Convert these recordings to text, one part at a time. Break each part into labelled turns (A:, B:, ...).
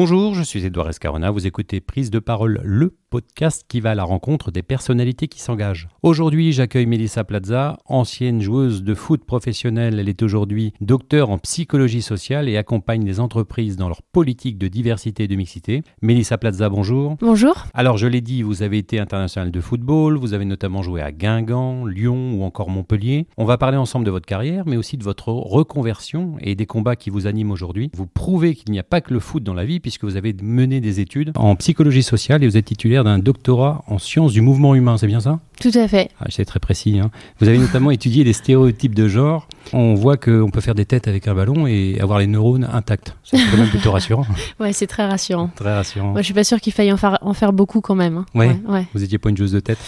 A: Bonjour, je suis Edouard Escarona, vous écoutez Prise de parole, le podcast qui va à la rencontre des personnalités qui s'engagent. Aujourd'hui, j'accueille Melissa Plaza, ancienne joueuse de foot professionnelle. Elle est aujourd'hui docteur en psychologie sociale et accompagne les entreprises dans leur politique de diversité et de mixité. Melissa Plaza, bonjour.
B: Bonjour.
A: Alors, je l'ai dit, vous avez été international de football, vous avez notamment joué à Guingamp, Lyon ou encore Montpellier. On va parler ensemble de votre carrière, mais aussi de votre reconversion et des combats qui vous animent aujourd'hui. Vous prouvez qu'il n'y a pas que le foot dans la vie, puisque vous avez mené des études en psychologie sociale et vous êtes titulaire d'un doctorat en sciences du mouvement humain, c'est bien ça?
B: Tout à fait.
A: Ah, c'est très précis. Hein. Vous avez notamment étudié les stéréotypes de genre. On voit qu'on peut faire des têtes avec un ballon et avoir les neurones intacts. C'est quand même plutôt rassurant.
B: ouais, c'est très rassurant.
A: Très rassurant.
B: Moi, je suis pas sûr qu'il faille en faire, en faire beaucoup quand même. Hein.
A: Ouais. Vous étiez pas une joueuse de tête?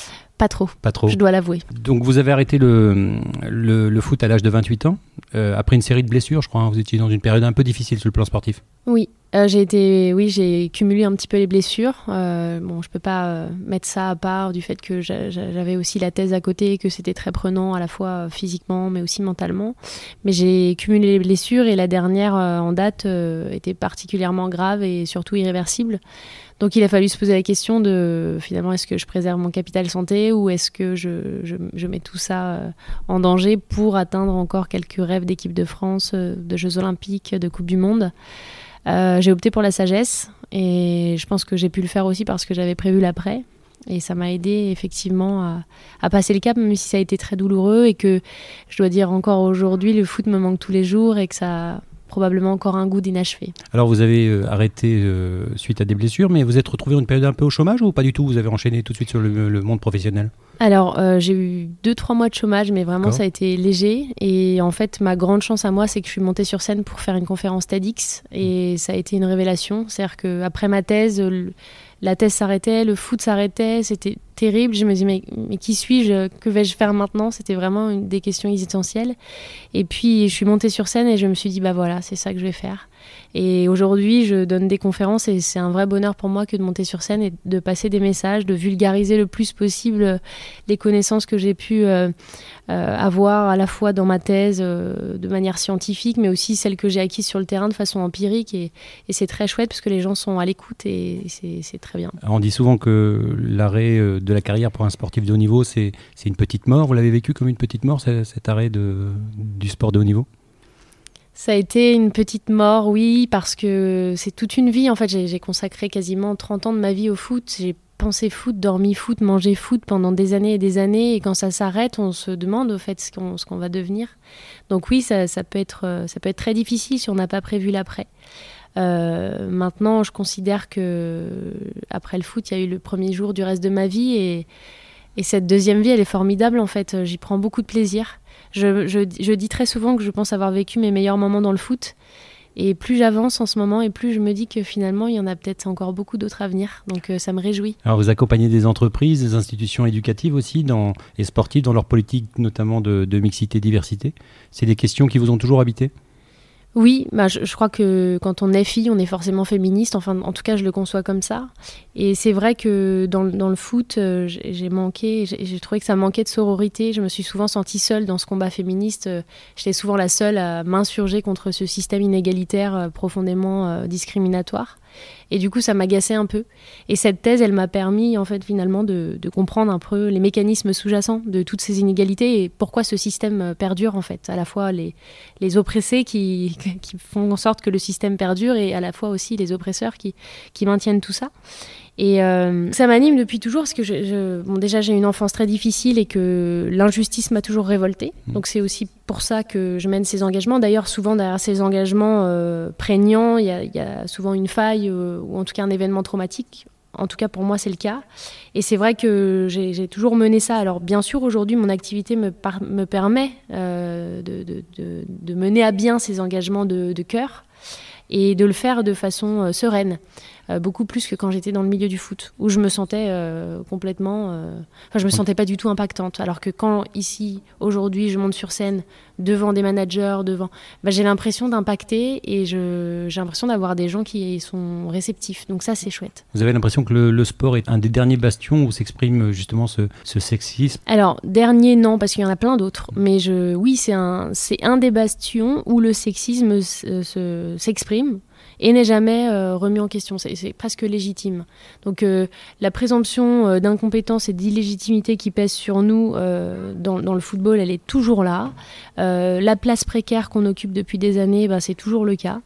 B: Pas trop.
A: Pas trop.
B: Je dois l'avouer.
A: Donc vous avez arrêté le, le, foot à l'âge de 28 ans, euh, après une série de blessures, je crois. Hein. Vous étiez dans une période un peu difficile sur le plan sportif.
B: Oui, euh, j'ai été, oui, j'ai cumulé un petit peu les blessures. Euh, bon, je peux pas mettre ça à part du fait que j'avais aussi la thèse à côté, que c'était très prenant à la fois physiquement, mais aussi mentalement. Mais j'ai cumulé les blessures et la dernière en date était particulièrement grave et surtout irréversible. Donc il a fallu se poser la question de finalement est-ce que je préserve mon capital santé ou est-ce que je, je, mets tout ça euh, en danger pour atteindre encore quelques rêves d'équipe de France, euh, de Jeux olympiques, de Coupe du Monde. Euh, j'ai opté pour la sagesse et je pense que j'ai pu le faire aussi parce que j'avais prévu l'après. Et ça m'a aidé effectivement à, à, passer le cap, même si ça a été très douloureux et que je dois dire encore aujourd'hui, le foot me manque tous les jours et que ça, probablement encore un goût d'inachevé.
A: Alors vous avez euh, arrêté euh, suite à des blessures, mais vous êtes retrouvé une période un peu au chômage ou pas du tout? Vous avez enchaîné tout de suite sur le, monde professionnel?
B: Alors, euh, j'ai eu 2-3 mois de chômage, mais vraiment, ça a été léger. Et en fait, ma grande chance à moi, c'est que je suis montée sur scène pour faire une conférence TEDx. Et ça a été une révélation. C'est-à-dire qu'après ma thèse, la thèse s'arrêtait, le foot s'arrêtait, c'était terrible. Je me dis, mais, mais qui suis-je? Que vais-je faire maintenant? C'était vraiment une des questions essentielles. Et puis, je suis montée sur scène et je me suis dit, bah voilà, c'est ça que je vais faire. Et aujourd'hui, je donne des conférences et c'est un vrai bonheur pour moi que de monter sur scène et de passer des messages, de vulgariser le plus possible les connaissances que j'ai pu euh, euh, avoir à la fois dans ma thèse euh, de manière scientifique, mais aussi celles que j'ai acquises sur le terrain de façon empirique. Et c'est très chouette parce que les gens sont à l'écoute et c'est très bien.
A: On dit souvent que l'arrêt de la carrière pour un sportif de haut niveau, c'est une petite mort. Vous l'avez vécu comme une petite mort, cet arrêt de, du sport de haut niveau?
B: Ça a été une petite mort, oui, parce que c'est toute une vie. En fait, j'ai consacré quasiment 30 ans de ma vie au foot. J'ai pensé foot, dormi foot, mangé foot pendant des années et des années. Et quand ça s'arrête, on se demande au fait ce qu'on va devenir. Donc oui, ça, peut être, ça peut être très difficile si on n'a pas prévu l'après. Euh, maintenant, je considère que après le foot, il y a eu le premier jour du reste de ma vie et, et cette deuxième vie, elle est formidable en fait. J'y prends beaucoup de plaisir. Je, dis très souvent que je pense avoir vécu mes meilleurs moments dans le foot. Et plus j'avance en ce moment, et plus je me dis que finalement, il y en a peut-être encore beaucoup d'autres à venir. Donc euh, ça me réjouit.
A: Alors vous accompagnez des entreprises, des institutions éducatives aussi, et sportives, dans leur politique notamment de, de mixité-diversité. C'est des questions qui vous ont toujours habité?
B: Oui, bah je, crois que quand on est fille, on est forcément féministe. Enfin, en tout cas, je le conçois comme ça. Et c'est vrai que dans, dans le foot, euh, j'ai manqué, j'ai trouvé que ça manquait de sororité. Je me suis souvent sentie seule dans ce combat féministe. Euh, j'étais souvent la seule à m'insurger contre ce système inégalitaire euh, profondément discriminatoire. Et du coup, ça m'agaçait un peu. Et cette thèse, elle m'a permis, en fait, finalement, de, comprendre un peu les mécanismes sous-jacents de toutes ces inégalités et pourquoi ce système perdure, en fait. À la fois les, les oppressés qui, qui font en sorte que le système perdure et à la fois aussi les oppresseurs qui, qui maintiennent tout ça. Et euh, ça m'anime depuis toujours parce que je, bon, déjà j'ai une enfance très difficile et que l'injustice m'a toujours révoltée. Mmh. Donc c'est aussi pour ça que je mène ces engagements. D'ailleurs, souvent derrière ces engagements euh, prégnants, il y, a souvent une faille euh, ou en tout cas un événement traumatique. En tout cas, pour moi, c'est le cas. Et c'est vrai que j'ai toujours mené ça. Alors, bien sûr, aujourd'hui, mon activité me, me permet de, de, de, mener à bien ces engagements de, cœur et de le faire de façon sereine. Euh, beaucoup plus que quand j'étais dans le milieu du foot, où je me sentais euh, complètement. Euh, enfin, je me sentais pas du tout impactante. Alors que quand ici, aujourd'hui, je monte sur scène devant des managers, devant. Bah, j'ai l'impression d'impacter et j'ai l'impression d'avoir des gens qui sont réceptifs. Donc ça, c'est chouette.
A: Vous avez l'impression que le, sport est un des derniers bastions où s'exprime justement ce, sexisme?
B: Alors, dernier, non, parce qu'il y en a plein d'autres. Mais je, oui, c'est un, un des bastions où le sexisme s'exprime. Et n'est jamais euh, remis en question. C'est presque légitime. Donc euh, la présomption euh, d'incompétence et d'illégitimité qui pèse sur nous dans, le football, elle est toujours là. la place précaire qu'on occupe depuis des années, bah, c'est toujours le cas.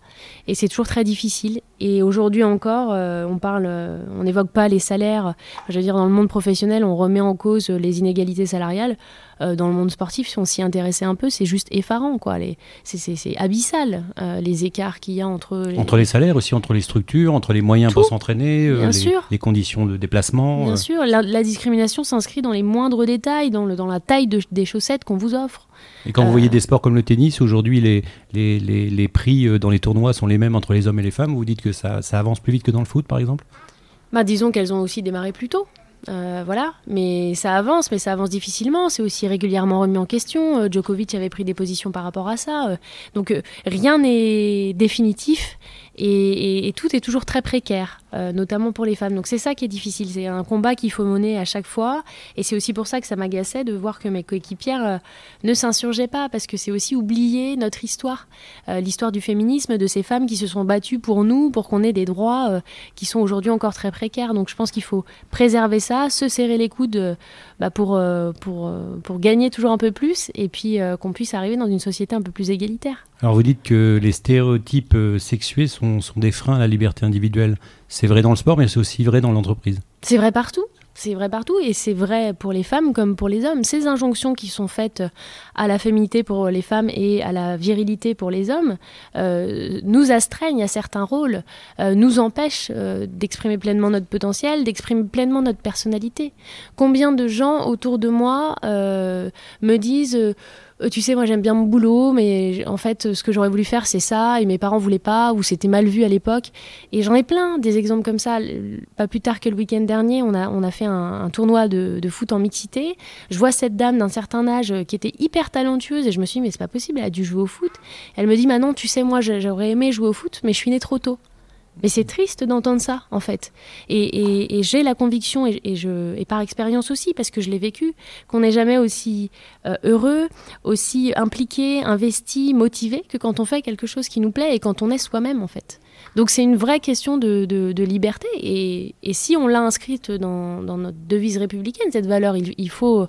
B: Et c'est toujours très difficile. Et aujourd'hui encore, on parle, on n'évoque pas les salaires. Je veux dire, dans le monde professionnel, on remet en cause les inégalités salariales. Euh, dans le monde sportif, si on s'y intéressait un peu, c'est juste effarant, quoi. C'est abyssal, euh, les écarts qu'il y a entre
A: les... Entre les salaires aussi, entre les structures, entre les moyens pour s'entraîner, euh, les, conditions de déplacement.
B: Bien sûr, la, discrimination s'inscrit dans les moindres détails, dans, le, dans la taille des chaussettes qu'on vous offre.
A: Et quand vous voyez des sports comme le tennis, aujourd'hui les, les, les, prix dans les tournois sont les mêmes entre les hommes et les femmes, vous dites que ça, ça avance plus vite que dans le foot par exemple?
B: Bah, Disons qu'elles ont aussi démarré plus tôt. Euh, voilà, mais ça avance, mais ça avance difficilement. C'est aussi régulièrement remis en question. Euh, Djokovic avait pris des positions par rapport à ça. Euh. donc rien n'est définitif et, tout est toujours très précaire, euh, notamment pour les femmes. Donc c'est ça qui est difficile, c'est un combat qu'il faut mener à chaque fois, et c'est aussi pour ça que ça m'agaçait de voir que mes coéquipières euh, ne s'insurgeaient pas, parce que c'est aussi oublier notre histoire, euh, l'histoire du féminisme, de ces femmes qui se sont battues pour nous, pour qu'on ait des droits qui sont aujourd'hui encore très précaires. Donc je pense qu'il faut préserver ça, se serrer les coudes bah, pour, pour, pour gagner toujours un peu plus, et puis qu'on puisse arriver dans une société un peu plus égalitaire.
A: Alors vous dites que les stéréotypes sexués sont sont, des freins à la liberté individuelle. C'est vrai dans le sport, mais c'est aussi vrai dans l'entreprise.
B: C'est vrai partout. C'est vrai partout et c'est vrai pour les femmes comme pour les hommes. Ces injonctions qui sont faites à la féminité pour les femmes et à la virilité pour les hommes euh, nous astreignent à certains rôles, euh, nous empêchent euh, d'exprimer pleinement notre potentiel, d'exprimer pleinement notre personnalité. Combien de gens autour de moi me disent euh, tu sais, moi j'aime bien mon boulot, mais en fait, ce que j'aurais voulu faire, c'est ça, et mes parents voulaient pas, ou c'était mal vu à l'époque. Et j'en ai plein des exemples comme ça. Pas plus tard que le week-end dernier, on a, on a fait un, tournoi de, foot en mixité. Je vois cette dame d'un certain âge euh, qui était hyper talentueuse, et je me suis dit, mais c'est pas possible, elle a dû jouer au foot. Elle me dit, maintenant, tu sais, moi j'aurais aimé jouer au foot, mais je suis née trop tôt. Mais c'est triste d'entendre ça, en fait. Et, j'ai la conviction, et, par expérience aussi, parce que je l'ai vécu, qu'on n'est jamais aussi euh, heureux, aussi impliqué, investi, motivé que quand on fait quelque chose qui nous plaît et quand on est soi-même, en fait. Donc c'est une vraie question de, liberté. Et, si on l'a inscrite dans, notre devise républicaine, cette valeur, il, il faut,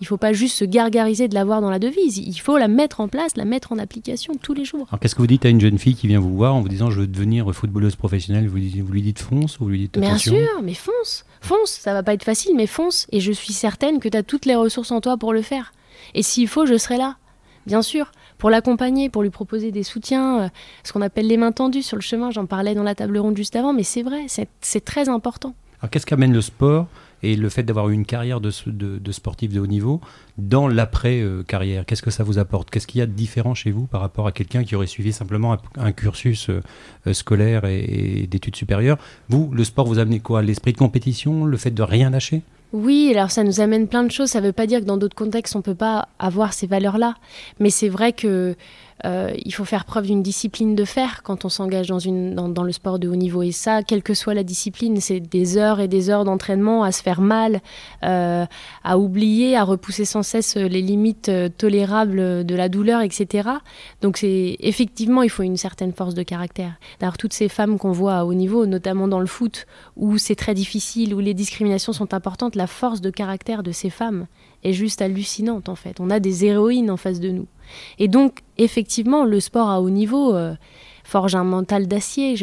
B: il faut pas juste se gargariser de l'avoir dans la devise. Il faut la mettre en place, la mettre en application tous les jours.
A: Alors qu'est-ce que vous dites à une jeune fille qui vient vous voir en vous disant je veux devenir footballeuse professionnelle? Vous, vous lui dites fonce ou vous lui dites attention?
B: Bien sûr, mais fonce, fonce. Ça va pas être facile, mais fonce. Et je suis certaine que tu as toutes les ressources en toi pour le faire. Et s'il faut, je serai là. Bien sûr, pour l'accompagner, pour lui proposer des soutiens, euh, ce qu'on appelle les mains tendues sur le chemin. J'en parlais dans la table ronde juste avant, mais c'est vrai, c'est très important.
A: Alors qu'est-ce qu'amène le sport et le fait d'avoir eu une carrière de, sportif de haut niveau dans l'après-carrière? Qu'est-ce que ça vous apporte? Qu'est-ce qu'il y a de différent chez vous par rapport à quelqu'un qui aurait suivi simplement un, cursus euh, scolaire et, et d'études supérieures? Vous, le sport vous amène quoi? L'esprit de compétition? Le fait de rien lâcher?
B: Oui, alors ça nous amène plein de choses. Ça ne veut pas dire que dans d'autres contextes, on ne peut pas avoir ces valeurs-là. Mais c'est vrai que euh, il faut faire preuve d'une discipline de fer quand on s'engage dans, le sport de haut niveau. Et ça, quelle que soit la discipline, c'est des heures et des heures d'entraînement à se faire mal, euh, à oublier, à repousser sans cesse les limites euh, tolérables de la douleur, etc. Donc c'est effectivement, il faut une certaine force de caractère. D'ailleurs, toutes ces femmes qu'on voit à haut niveau, notamment dans le foot, où c'est très difficile, où les discriminations sont importantes, la force de caractère de ces femmes est juste hallucinante en fait. On a des héroïnes en face de nous. Et donc, effectivement, le sport à haut niveau euh, forge un mental d'acier,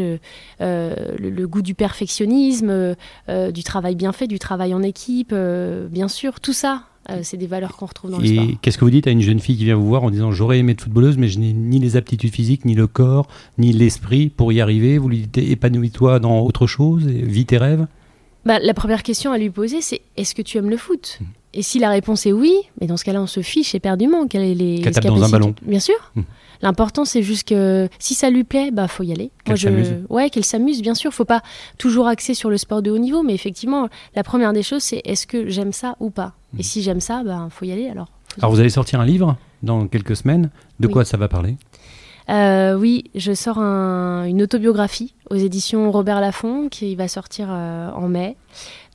B: euh, le, goût du perfectionnisme, euh, du travail bien fait, du travail en équipe, bien sûr, tout ça. c'est des valeurs qu'on retrouve dans le sport.
A: Et qu'est-ce que vous dites à une jeune fille qui vient vous voir en disant j'aurais aimé être footballeuse mais je n'ai ni les aptitudes physiques, ni le corps, ni l'esprit pour y arriver? Vous lui dites épanouis-toi dans autre chose, vis tes rêves?
B: Bah, La première question à lui poser c'est est-ce que tu aimes le foot? Mmh. Et si la réponse est oui, mais dans ce cas-là, on se fiche éperdument. Quelle est les
A: Qu'elle tape dans un ballon.
B: Bien sûr. Hmm. L'important, c'est juste que si ça lui plaît, bah faut y aller.
A: Qu'elle s'amuse.
B: Ouais, qu'elle s'amuse, bien sûr. Faut pas toujours axer sur le sport de haut niveau, mais effectivement, la première des choses, c'est est-ce que j'aime ça ou pas? Et hmm. si j'aime ça, bah faut y aller alors.
A: Alors vous allez sortir un livre dans quelques semaines. De quoi ça va parler?
B: Oui, je sors une autobiographie aux éditions Robert Laffont qui va sortir en mai.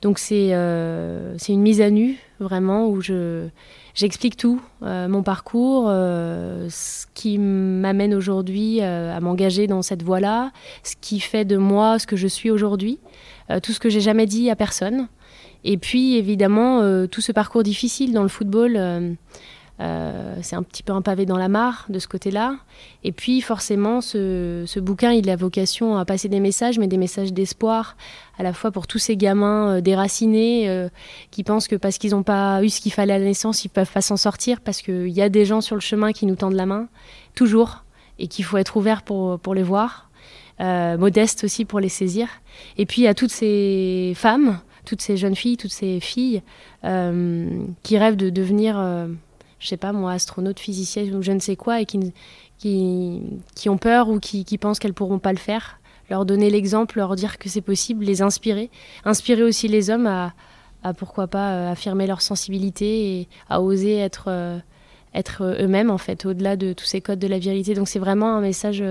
B: Donc c'est une mise à nu vraiment où je j'explique tout, mon parcours, ce qui m'amène aujourd'hui à m'engager dans cette voie-là, ce qui fait de moi ce que je suis aujourd'hui, tout ce que j'ai jamais dit à personne. Et puis évidemment, euh, tout ce parcours difficile dans le football, euh, euh, c'est un petit peu un pavé dans la mare de ce côté-là. Et puis forcément, ce, bouquin, il a vocation à passer des messages, mais des messages d'espoir, à la fois pour tous ces gamins déracinés qui pensent que parce qu'ils n'ont pas eu ce qu'il fallait à la naissance, ils peuvent pas s'en sortir, parce qu'il y a des gens sur le chemin qui nous tendent la main, toujours, et qu'il faut être ouvert pour, pour les voir. modeste aussi pour les saisir. Et puis à toutes ces femmes toutes ces jeunes filles, toutes ces filles euh, qui rêvent de devenir, euh, je sais pas moi, astronaute, physicienne ou je ne sais quoi, et qui, qui, qui ont peur ou qui, qui pensent qu'elles pourront pas le faire. Leur donner l'exemple, leur dire que c'est possible, les inspirer. Inspirer aussi les hommes à, à pourquoi pas euh, affirmer leur sensibilité et à oser être, être eux-mêmes, en fait, au-delà de tous ces codes de la virilité. Donc c'est vraiment un message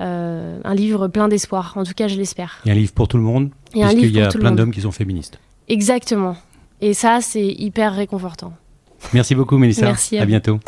B: euh, un livre plein d'espoir. En tout cas, je l'espère.
A: Et un livre pour tout le monde, puisqu'il y a plein d'hommes qui sont féministes.
B: Exactement. Et ça, c'est hyper réconfortant.
A: Merci beaucoup, Mélissa. Merci. À, à bientôt.